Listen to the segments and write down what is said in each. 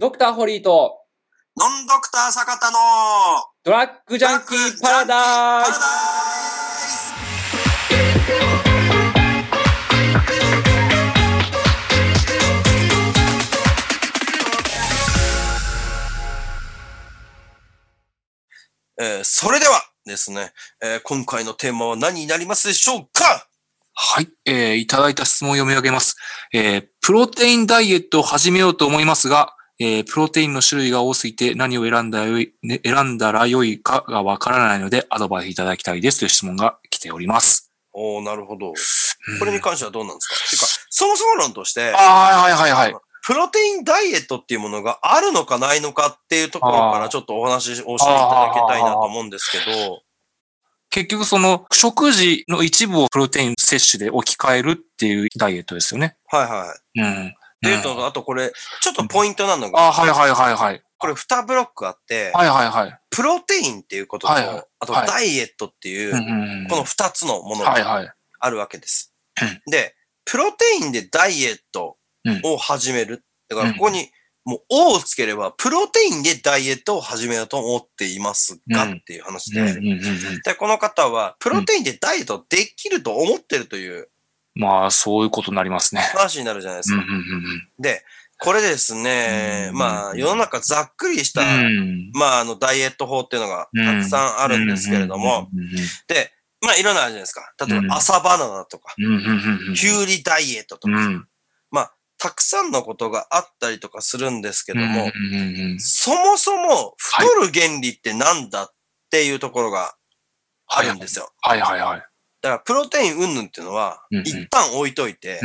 ドクターホリーとノンドクター坂田のドラッグジャンキーパラダイスえーそれではですね、えー今回のテーマは何になりますでしょうか？はい、えーいただいた質問を読み上げます。えープロテインダイエットを始めようと思いますが、えープロテインの種類が多すぎて何を選んだらよい、ね、選んだらよいかがわからないのでアドバイスいただきたいですという質問が来ております。おーなるほど。うんこれに関してはどうなんですか、てか、そもそも論として、あーはいはいはいはい。プロテインダイエットっていうものがあるのかないのかっていうところからちょっとお話をしていただきたいなと思うんですけど、結局その食事の一部をプロテイン摂取で置き換えるっていうダイエットですよね。はいはい。うん。っていうと、あとこれ、ちょっとポイントなのが、あはいはいはいはい。これ2ブロックあって、はいはいはい。プロテインっていうことと、はいはいあとはいダイエットっていう、うんうんうんこの2つのものがはいはい。あるわけです。で、プロテインでダイエットを始める。だからここに、もう、O をつければ、プロテインでダイエットを始めようと思っていますが、うんっていう話で、で、この方は、プロテインでダイエットできると思ってるというまあ、そういうことになりますね。話になるじゃないですか。うんうんうんで、これですね、うんまあ、世の中ざっくりした、うん。まあ、あの、ダイエット法っていうのがたくさんあるんですけれども、うんうんうんで、まあ、いろんなあるじゃないですか。例えうんば、朝バナナとか、うんうんうんうんキュウリダイエットとか、うんまあ、たくさんのことがあったりとかするんですけども、うんうんうんうんそもそも太る原理ってなんだっていうところがあるんですよ。はいはいはい。だから、プロテイン云々っていうのは一旦置いといて、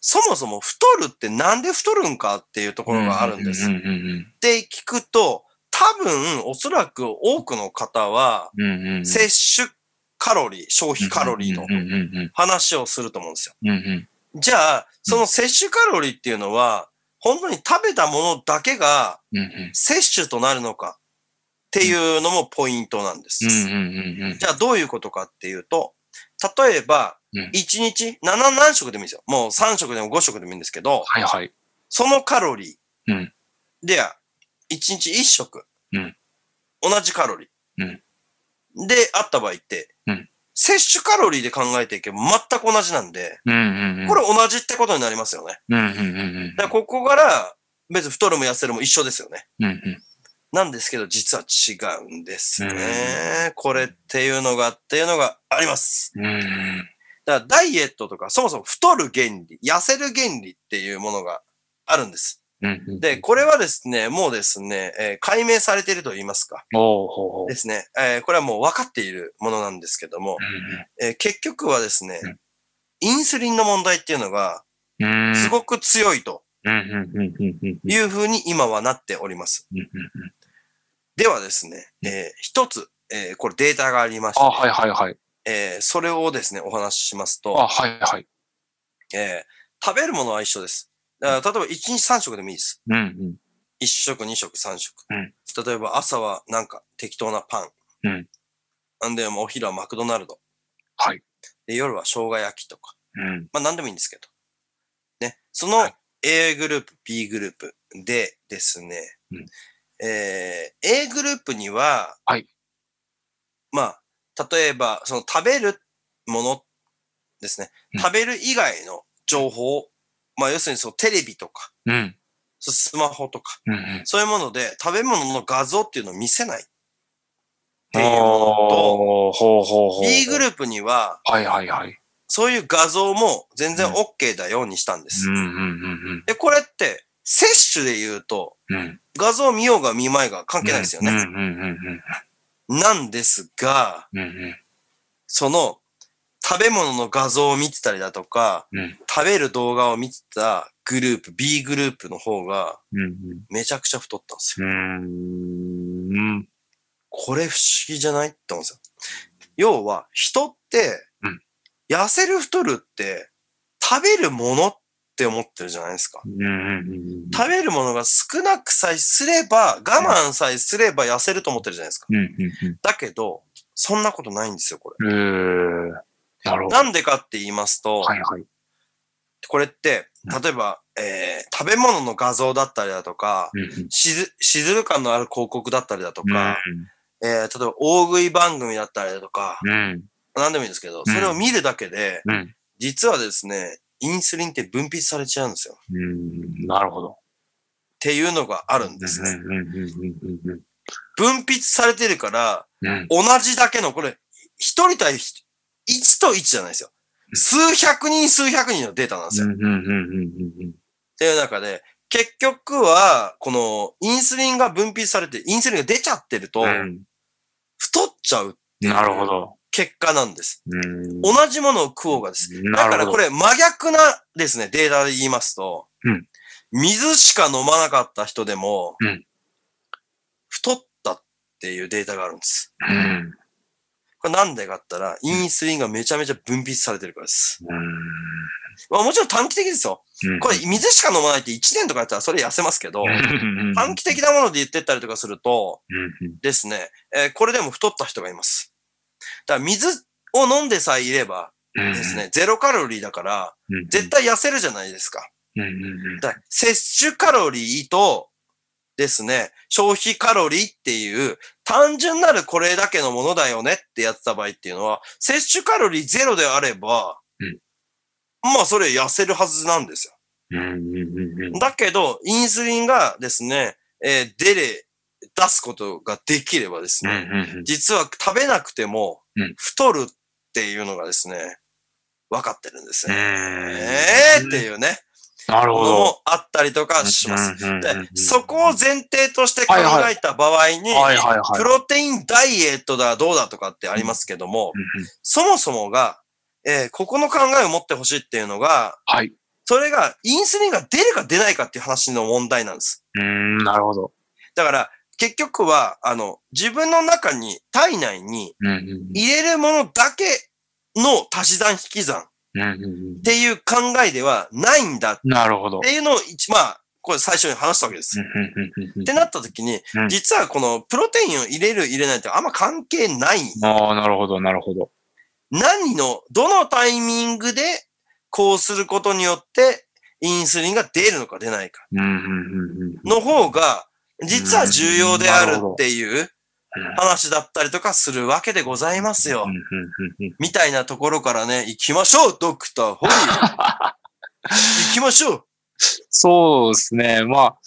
そもそも太るってなんで太るんかっていうところがあるんです。って聞くと、多分、おそらく多くの方は、摂取カロリー、消費カロリーの話をすると思うんですよ。じゃあ、その摂取カロリーっていうのは、本当に食べたものだけが摂取となるのかっていうのもポイントなんです。じゃあどういうことかっていうと、例えばうん、1日7何食でもいいですよ。もう3食でも5食でもいいんですけど、はいはい。そのカロリー。うんでは、1日1食。うん同じカロリー。で、あった場合って、うん摂取カロリーで考えていけば全く同じなんで、うんうんうんこれ同じってことになりますよね。うんうんうんうんだからここから、別に太るも痩せるも一緒ですよね。うんうんなんですけど、実は違うんですね。これっていうのがっていうのがあります。だからダイエットとか、そもそも太る原理、痩せる原理っていうものがあるんです。で、これはですね、もうですね、えー解明されていると言いますか。ですね、えーこれはもう分かっているものなんですけども、えー結局はですねうん、インスリンの問題っていうのが、すごく強いというふうに今はなっております。ではですね、うんえー一つ、えーこれデータがありまして、あ、はいはいはい。えーそれをですね、お話ししますと、あ、はいはい。えー食べるものは一緒です。だから例えば1日3食でもいいです。うんうん1食、2食、3食。うん例えば朝はなんか適当なパン。うんなんで、お昼はマクドナルド。はい。で、夜は生姜焼きとか。うんまあ何でもいいんですけど。ね。そのはい A グループ、B グループでですね、うんえー A グループには、はいまあ、例えば、その食べるものですね。うん食べる以外の情報、まあ要するにそのテレビとか、うんスマホとか、うんうんそういうもので食べ物の画像っていうのを見せないっていうものと、おーほうほうほう。B グルループには、はいはいはい。そういう画像も全然 OK だようにしたんです。うんうんうんで、これって、摂取で言うと、うん。うん。画像見ようが見まいが関係ないですよね。なん。ですが、うん。うん。その、食べ物の画像を見てたりだとか、うん。食べる動画を見てたグループ、B グループの方が、うん。めちゃくちゃ太ったんですよ。うんうん。これ不思議じゃない？って思うんですよ。要は、人ってうん、痩せる太るって、食べるものって思ってるじゃないですか。食べるものが少なくさえすれば、我慢さえすれば痩せると思ってるじゃないですか。だけど、そんなことないんですよ、これ。なるほど。なんでかって言いますと、はいはい。これって、うん例えば、えー食べ物の画像だったりだとか、うんしず、しずる感のある広告だったりだとか、えー例えば大食い番組だったりだとか、うん。うん。何でもいいんですけど、それを見るだけで、うん。実はですね、インスリンって分泌されちゃうんですよ。っうん。なるほど。ていうのがあるんですね。分泌されてるから、うん。同じだけの、これ、一人対一1と1じゃないですよ。数百人数百人のデータなんですよ。っていう中で、結局は、このインスリンが分泌されて、インスリンが出ちゃってると、うん。太っちゃうなるほど。結果なんです。うん。同じものを食おうがです。だ。からこれ真逆なですね、データで言いますと、うん水しか飲まなかった人でも、うん太ったっていうデータがあるんです。うん。これなんでかったら、インスリンがめちゃめちゃ分泌されてるからです。うまあもちろん短期的ですよ。ん。これ水しか飲まないって1年とかやったらそれ痩せますけど、うん、短期的なもので言ってったりとかすると、うん。ですね、えーこれでも太った人がいます。だから水を飲んでさえいればうん。ですね、ゼロカロリーだから、うん。絶対痩せるじゃないですか。うん。うん。だから摂取カロリーとですね、消費カロリーっていう単純なるこれだけのものだよねってやってた場合っていうのは、摂取カロリーゼロであれば、うんまあそれ痩せるはずなんですよ。うん。うん。だけど、インスリンがですね、えー出れ、出すことができればですね、うん。実は食べなくてもうん太るっていうのがですね、分かってるんですね。うん。えーっていうね、なるほど。もあったりとかします。うん。で、そこを前提として考えた場合に、はいはいはい。プロテインダイエットだどうだとかってありますけども、そもそもが、えーここの考えを持ってほしいっていうのが、はい。それがインスリンが出るか出ないかっていう話の問題なんです。うん。なるほど。だから、結局は、あの、自分の中に、体内にうん。入れるものだけの足し算引き算うん。っていう考えではないんだっなるほど。ていうのを一、まあ、これ最初に話したわけです。うん。ってなった時にうん、実はこのプロテインを入れる入れないってあんま関係ない。ああ、なるほど、なるほど。何の、どのタイミングでこうすることによってインスリンが出るのか出ないか。の方が実は重要であるっていう話だったりとかするわけでございますよ。みたいなところからね、行きましょうドクターホリー 行きましょうそうですね。まあ、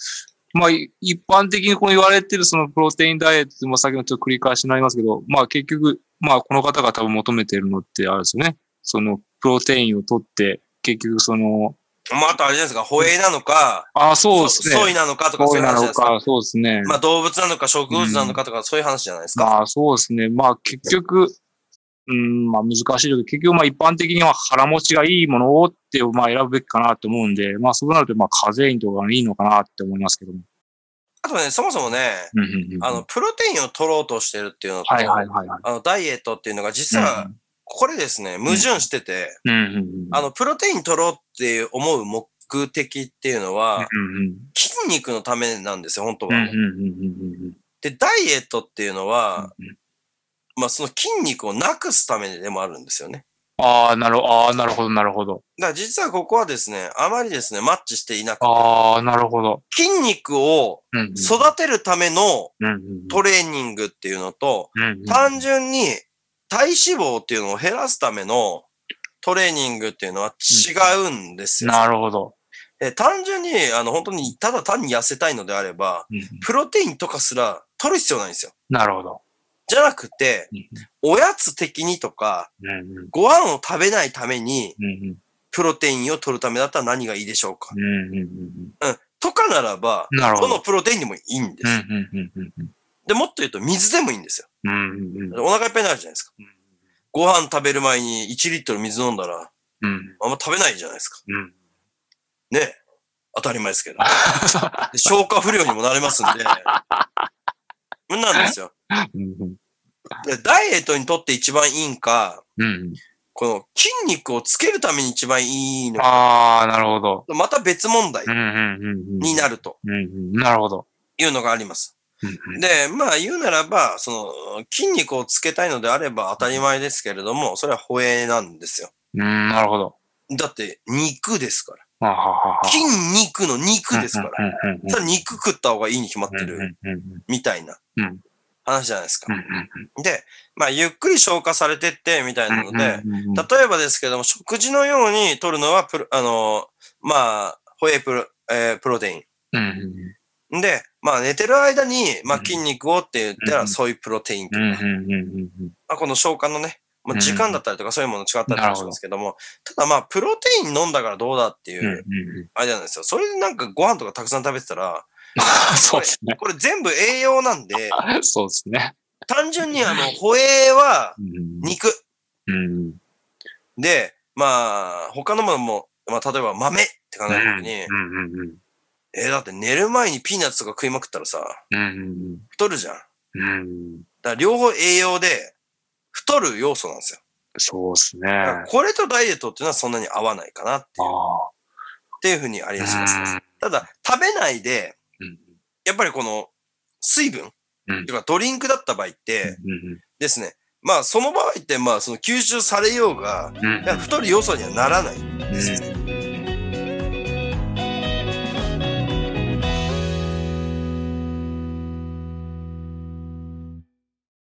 まあ、い一般的にこう言われてるそのプロテインダイエットって、まあ、先ほどちょっと繰り返しになりますけど、まあ結局、まあこの方が多分求めてるのってあるんですよね。そのプロテインを取って、結局その、まあ、あとあれですか、ホエイなのか、ああ、そうですね。ソイなのかとかそういうなの話ですか。か、そうですね。まあ動物なのか植物なのかとかそういう話じゃないですか。まあそうですね。まあ結局、うん、まあ難しいけど、結局まあ一般的には腹持ちがいいものをってまあ選ぶべきかなと思うんで、まあそうなるとまあカゼインとかがいいのかなって思いますけども。あとね、そもそもね、うんうんうんあの、プロテインを取ろうとしてるっていうのと、はいはいはいはい。あの、ダイエットっていうのが実は、これですね、矛盾してて、うんうんうんあの、プロテイン取ろうって思う目的っていうのは、筋肉のためなんですよ、本当は。で、ダイエットっていうのは、うんまあ、その筋肉をなくすためでもあるんですよね。ああ、なるああ、なるほど、なるほど。だから実はここはですね、あまりですね、マッチしていなくて、ああ、なるほど。筋肉を育てるためのトレーニングっていうのと、単純に体脂肪っていうのを減らすためのトレーニングっていうのは違うんですよ。なるほど。え単純に、あの、本当に、ただ単に痩せたいのであれば、うんうんプロテインとかすら取る必要ないんですよ。なるほど。じゃなくて、うんおやつ的にとか、うんうんご飯を食べないために、うんうんプロテインを取るためだったら何がいいでしょうか。うんうん。とかならば、なるほど。どのプロテインでもいいんです。で、もっと言うと水でもいいんですよ。うんうんうんお腹いっぱいになるじゃないですか。ご飯食べる前に1リットル水飲んだら、うんあんま食べないじゃないですか。うんね当たり前ですけど。で消化不良にもなれますんで。なんですよ。うんでダイエットにとって一番いいんか、うんこの筋肉をつけるために一番いいのか、ああ、なるほど。また別問題になるとなるほど。いうのがあります。で、まあ言うならば、その筋肉をつけたいのであれば当たり前ですけれども、それは保栄なんですよ。うん、なるほど。だって肉ですから。あははは筋肉の肉ですから。うんうんうんただ肉食った方がいいに決まってる、みたいなうん話じゃないですか。で、まあ、ゆっくり消化されてって、みたいなので、例えばですけども、食事のように取るのはプロ、あの、まあ、ホエイプロ、えープロテイン。で、まあ寝てる間に、まあうん。筋肉をって言ったら、うんそういうプロテインとか、まあこの消化のね、まあ、うん。時間だったりとかそういうもの違ったりしますけども、ただまあプロテイン飲んだからどうだっていうあれなんですよ。それでなんかご飯とかたくさん食べてたら、そうですね。これ全部栄養なんで、そうですね。単純にあの、ホエイはうん肉。うんで、まあ他のものも、まあ例えば豆って考えた時に、えーだって寝る前にピーナッツとか食いまくったらさ、うんうん太るじゃん。うん。ら両方栄養で、太る要素なんですよ。そうですね。これとダイエットっていうのはそんなに合わないかなっていう、っあ。ていうふうにありあ。がちですただ、食べないで、うん。やっぱりこの水分、うん。とかドリンクだった場合ってうんですね、まあその場合ってまあその吸収されようが、太る要素にはならないんうんですよ。